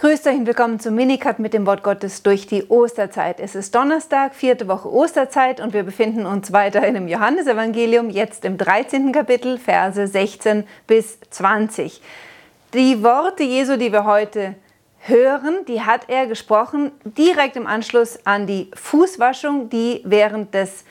Grüßt euch und willkommen zum Minicut mit dem Wort Gottes durch die Osterzeit. Es ist Donnerstag, vierte Woche Osterzeit und wir befinden uns weiterhin im Johannesevangelium, jetzt im 13. Kapitel, Verse 16 bis 20. Die Worte Jesu, die wir heute hören, die hat er gesprochen direkt im Anschluss an die Fußwaschung, die während des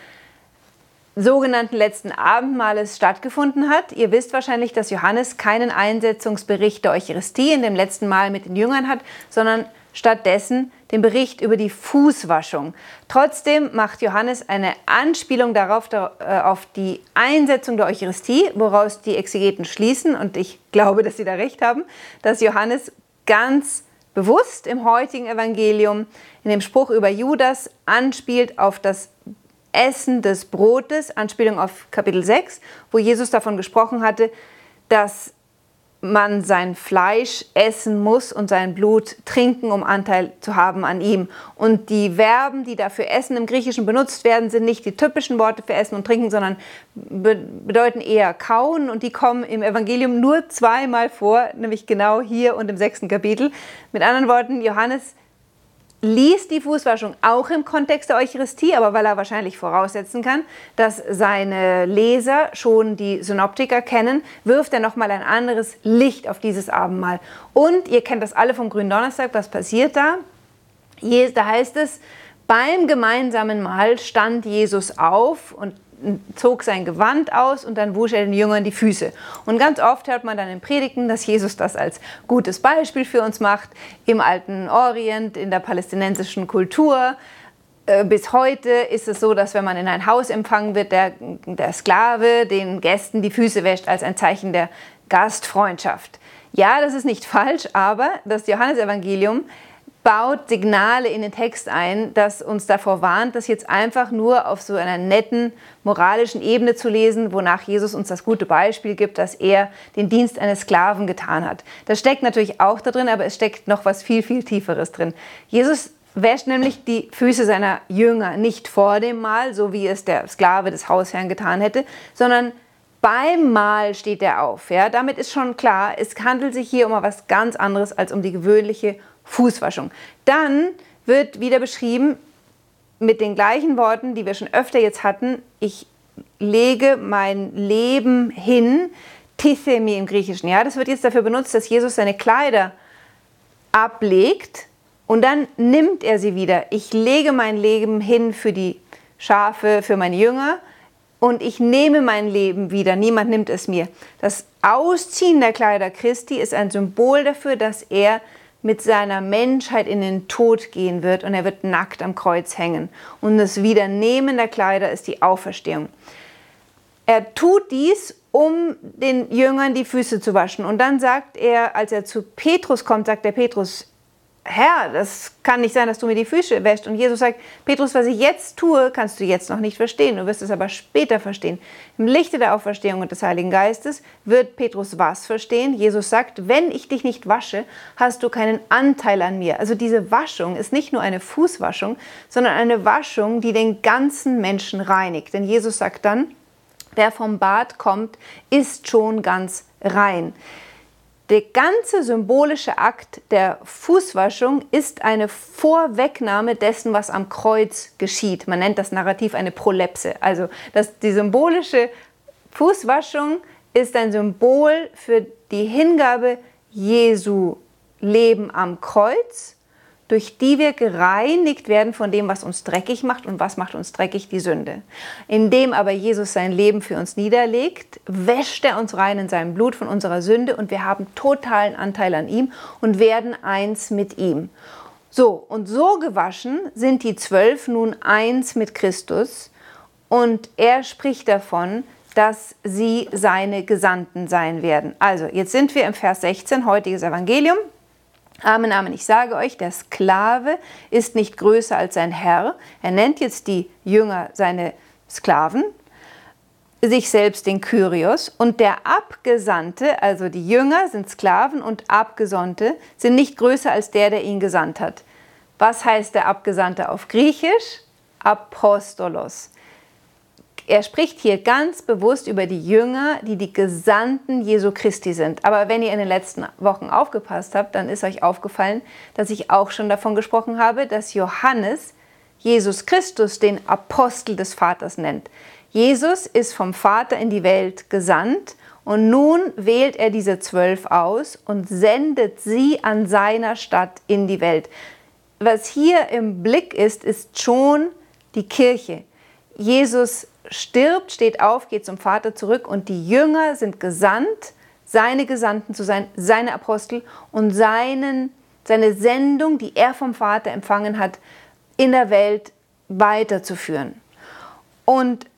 sogenannten letzten Abendmahles stattgefunden hat. Ihr wisst wahrscheinlich, dass Johannes keinen Einsetzungsbericht der Eucharistie in dem letzten Mahl mit den Jüngern hat, sondern stattdessen den Bericht über die Fußwaschung. Trotzdem macht Johannes eine Anspielung darauf, äh, auf die Einsetzung der Eucharistie, woraus die Exegeten schließen, und ich glaube, dass sie da recht haben, dass Johannes ganz bewusst im heutigen Evangelium in dem Spruch über Judas anspielt auf das Essen des Brotes, Anspielung auf Kapitel 6, wo Jesus davon gesprochen hatte, dass man sein Fleisch essen muss und sein Blut trinken, um Anteil zu haben an ihm. Und die Verben, die dafür Essen im Griechischen benutzt werden, sind nicht die typischen Worte für Essen und Trinken, sondern be bedeuten eher kauen. Und die kommen im Evangelium nur zweimal vor, nämlich genau hier und im sechsten Kapitel. Mit anderen Worten, Johannes liest die Fußwaschung auch im Kontext der Eucharistie, aber weil er wahrscheinlich voraussetzen kann, dass seine Leser schon die Synoptiker kennen, wirft er nochmal ein anderes Licht auf dieses Abendmahl. Und ihr kennt das alle vom Grünen Donnerstag, was passiert da? Da heißt es, beim gemeinsamen Mahl stand Jesus auf und zog sein Gewand aus und dann wusch er den Jüngern die Füße. Und ganz oft hört man dann in Predigten, dass Jesus das als gutes Beispiel für uns macht, im alten Orient, in der palästinensischen Kultur. Äh, bis heute ist es so, dass wenn man in ein Haus empfangen wird, der, der Sklave den Gästen die Füße wäscht als ein Zeichen der Gastfreundschaft. Ja, das ist nicht falsch, aber das Johannesevangelium baut Signale in den Text ein, das uns davor warnt, das jetzt einfach nur auf so einer netten moralischen Ebene zu lesen, wonach Jesus uns das gute Beispiel gibt, dass er den Dienst eines Sklaven getan hat. Das steckt natürlich auch da drin, aber es steckt noch was viel, viel Tieferes drin. Jesus wäscht nämlich die Füße seiner Jünger nicht vor dem Mahl, so wie es der Sklave des Hausherrn getan hätte, sondern beim Mahl steht er auf. Ja? Damit ist schon klar, es handelt sich hier um etwas ganz anderes als um die gewöhnliche Fußwaschung. Dann wird wieder beschrieben mit den gleichen Worten, die wir schon öfter jetzt hatten, ich lege mein Leben hin, tithemi im Griechischen. Ja, das wird jetzt dafür benutzt, dass Jesus seine Kleider ablegt und dann nimmt er sie wieder. Ich lege mein Leben hin für die Schafe, für meine Jünger und ich nehme mein Leben wieder. Niemand nimmt es mir. Das Ausziehen der Kleider Christi ist ein Symbol dafür, dass er mit seiner Menschheit in den Tod gehen wird und er wird nackt am Kreuz hängen. Und das Wiedernehmen der Kleider ist die Auferstehung. Er tut dies, um den Jüngern die Füße zu waschen. Und dann sagt er, als er zu Petrus kommt, sagt der Petrus, Herr, das kann nicht sein, dass du mir die Füße wäschst. Und Jesus sagt, Petrus, was ich jetzt tue, kannst du jetzt noch nicht verstehen. Du wirst es aber später verstehen. Im Lichte der Auferstehung und des Heiligen Geistes wird Petrus was verstehen. Jesus sagt, wenn ich dich nicht wasche, hast du keinen Anteil an mir. Also diese Waschung ist nicht nur eine Fußwaschung, sondern eine Waschung, die den ganzen Menschen reinigt. Denn Jesus sagt dann, wer vom Bad kommt, ist schon ganz rein. Der ganze symbolische Akt der Fußwaschung ist eine Vorwegnahme dessen, was am Kreuz geschieht. Man nennt das Narrativ eine Prolepse. Also das, die symbolische Fußwaschung ist ein Symbol für die Hingabe Jesu Leben am Kreuz durch die wir gereinigt werden von dem, was uns dreckig macht. Und was macht uns dreckig? Die Sünde. Indem aber Jesus sein Leben für uns niederlegt, wäscht er uns rein in seinem Blut von unserer Sünde und wir haben totalen Anteil an ihm und werden eins mit ihm. So, und so gewaschen sind die zwölf nun eins mit Christus und er spricht davon, dass sie seine Gesandten sein werden. Also, jetzt sind wir im Vers 16, heutiges Evangelium. Amen, Amen. Ich sage euch, der Sklave ist nicht größer als sein Herr. Er nennt jetzt die Jünger seine Sklaven, sich selbst den Kyrios. Und der Abgesandte, also die Jünger sind Sklaven und Abgesandte sind nicht größer als der, der ihn gesandt hat. Was heißt der Abgesandte auf Griechisch? Apostolos. Er spricht hier ganz bewusst über die Jünger, die die Gesandten Jesu Christi sind. Aber wenn ihr in den letzten Wochen aufgepasst habt, dann ist euch aufgefallen, dass ich auch schon davon gesprochen habe, dass Johannes Jesus Christus den Apostel des Vaters nennt. Jesus ist vom Vater in die Welt gesandt und nun wählt er diese zwölf aus und sendet sie an seiner Stadt in die Welt. Was hier im Blick ist, ist schon die Kirche. Jesus stirbt, steht auf, geht zum Vater zurück und die Jünger sind gesandt, seine Gesandten zu sein, seine Apostel und seinen, seine Sendung, die er vom Vater empfangen hat, in der Welt weiterzuführen. Und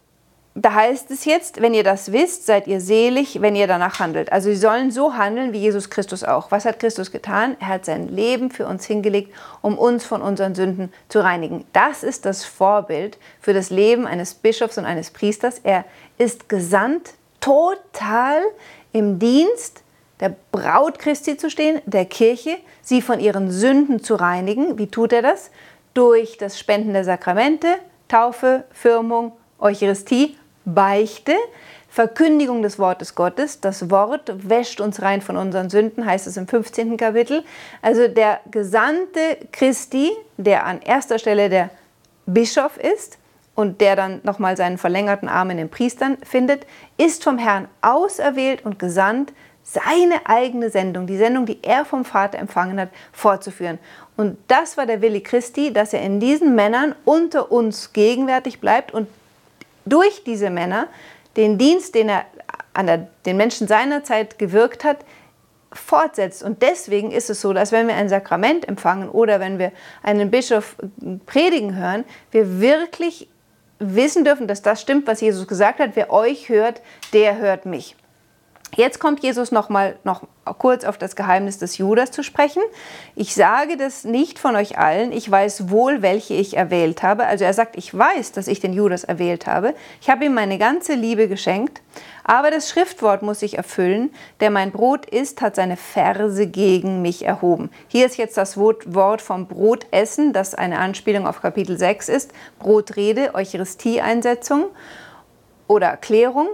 da heißt es jetzt, wenn ihr das wisst, seid ihr selig, wenn ihr danach handelt. Also sie sollen so handeln wie Jesus Christus auch. Was hat Christus getan? Er hat sein Leben für uns hingelegt, um uns von unseren Sünden zu reinigen. Das ist das Vorbild für das Leben eines Bischofs und eines Priesters. Er ist gesandt, total im Dienst der Braut Christi zu stehen, der Kirche, sie von ihren Sünden zu reinigen. Wie tut er das? Durch das Spenden der Sakramente, Taufe, Firmung, Eucharistie Beichte, Verkündigung des Wortes Gottes. Das Wort wäscht uns rein von unseren Sünden, heißt es im 15. Kapitel. Also der Gesandte Christi, der an erster Stelle der Bischof ist und der dann nochmal seinen verlängerten Arm in den Priestern findet, ist vom Herrn auserwählt und gesandt, seine eigene Sendung, die Sendung, die er vom Vater empfangen hat, fortzuführen. Und das war der Wille Christi, dass er in diesen Männern unter uns gegenwärtig bleibt und durch diese Männer den Dienst, den er an der, den Menschen seiner Zeit gewirkt hat, fortsetzt. Und deswegen ist es so, dass wenn wir ein Sakrament empfangen oder wenn wir einen Bischof predigen hören, wir wirklich wissen dürfen, dass das stimmt, was Jesus gesagt hat. Wer euch hört, der hört mich. Jetzt kommt Jesus noch mal noch kurz auf das Geheimnis des Judas zu sprechen. Ich sage das nicht von euch allen. Ich weiß wohl, welche ich erwählt habe. Also er sagt, ich weiß, dass ich den Judas erwählt habe. Ich habe ihm meine ganze Liebe geschenkt. Aber das Schriftwort muss sich erfüllen. Der mein Brot isst, hat seine Verse gegen mich erhoben. Hier ist jetzt das Wort vom Brotessen, das eine Anspielung auf Kapitel 6 ist. Brotrede, Eucharistie-Einsetzung oder Erklärung.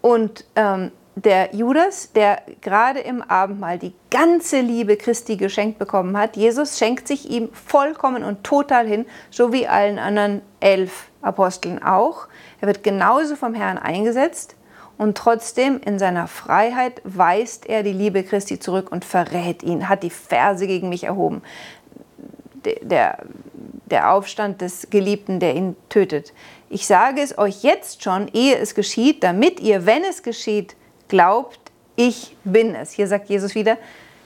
Und ähm, der Judas, der gerade im Abendmahl die ganze Liebe Christi geschenkt bekommen hat, Jesus schenkt sich ihm vollkommen und total hin, so wie allen anderen elf Aposteln auch. Er wird genauso vom Herrn eingesetzt und trotzdem in seiner Freiheit weist er die Liebe Christi zurück und verrät ihn, hat die Verse gegen mich erhoben. Der, der Aufstand des Geliebten, der ihn tötet. Ich sage es euch jetzt schon, ehe es geschieht, damit ihr, wenn es geschieht, glaubt, ich bin es. Hier sagt Jesus wieder,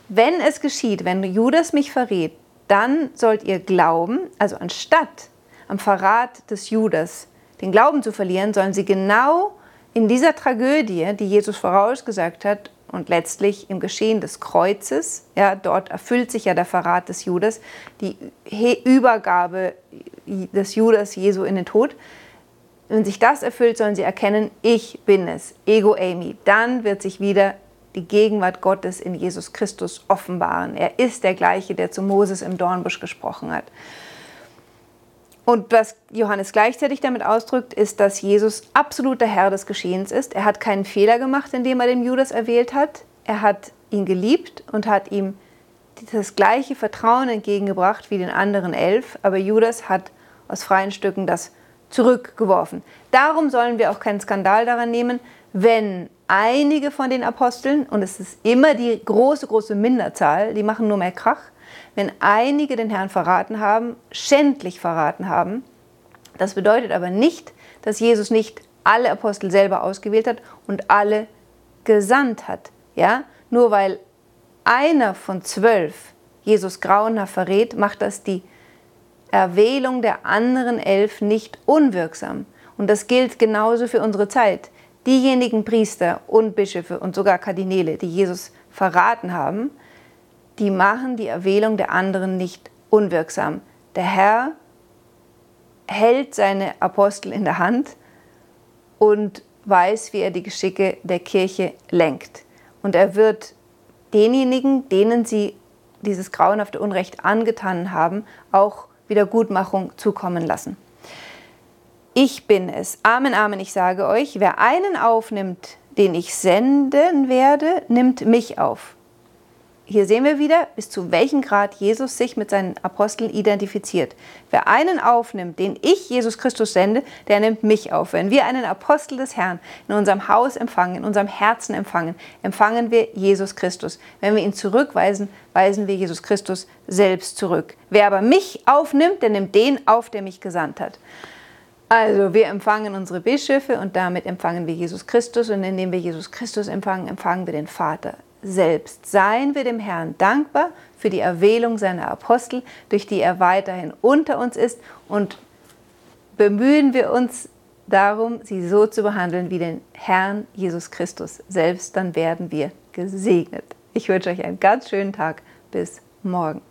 wenn es geschieht, wenn Judas mich verrät, dann sollt ihr glauben, also anstatt am Verrat des Judas den Glauben zu verlieren, sollen sie genau in dieser Tragödie, die Jesus vorausgesagt hat und letztlich im Geschehen des Kreuzes, ja, dort erfüllt sich ja der Verrat des Judas, die Übergabe des Judas Jesu in den Tod, wenn sich das erfüllt, sollen sie erkennen, ich bin es, Ego Amy. Dann wird sich wieder die Gegenwart Gottes in Jesus Christus offenbaren. Er ist der gleiche, der zu Moses im Dornbusch gesprochen hat. Und was Johannes gleichzeitig damit ausdrückt, ist, dass Jesus absoluter Herr des Geschehens ist. Er hat keinen Fehler gemacht, indem er den Judas erwählt hat. Er hat ihn geliebt und hat ihm das gleiche Vertrauen entgegengebracht wie den anderen elf. Aber Judas hat aus freien Stücken das zurückgeworfen. Darum sollen wir auch keinen Skandal daran nehmen, wenn einige von den Aposteln, und es ist immer die große, große Minderzahl, die machen nur mehr Krach, wenn einige den Herrn verraten haben, schändlich verraten haben. Das bedeutet aber nicht, dass Jesus nicht alle Apostel selber ausgewählt hat und alle gesandt hat. Ja? Nur weil einer von zwölf Jesus grauenhaft verrät, macht das die Erwählung der anderen elf nicht unwirksam. Und das gilt genauso für unsere Zeit. Diejenigen Priester und Bischöfe und sogar Kardinäle, die Jesus verraten haben, die machen die Erwählung der anderen nicht unwirksam. Der Herr hält seine Apostel in der Hand und weiß, wie er die Geschicke der Kirche lenkt. Und er wird denjenigen, denen sie dieses grauenhafte Unrecht angetan haben, auch Wiedergutmachung zukommen lassen. Ich bin es. Amen, Amen, ich sage euch, wer einen aufnimmt, den ich senden werde, nimmt mich auf hier sehen wir wieder, bis zu welchem Grad Jesus sich mit seinen Aposteln identifiziert. Wer einen aufnimmt, den ich, Jesus Christus, sende, der nimmt mich auf. Wenn wir einen Apostel des Herrn in unserem Haus empfangen, in unserem Herzen empfangen, empfangen wir Jesus Christus. Wenn wir ihn zurückweisen, weisen wir Jesus Christus selbst zurück. Wer aber mich aufnimmt, der nimmt den auf, der mich gesandt hat. Also wir empfangen unsere Bischöfe und damit empfangen wir Jesus Christus und indem wir Jesus Christus empfangen, empfangen wir den Vater selbst. Seien wir dem Herrn dankbar für die Erwählung seiner Apostel, durch die er weiterhin unter uns ist und bemühen wir uns darum, sie so zu behandeln wie den Herrn Jesus Christus selbst, dann werden wir gesegnet. Ich wünsche euch einen ganz schönen Tag. Bis morgen.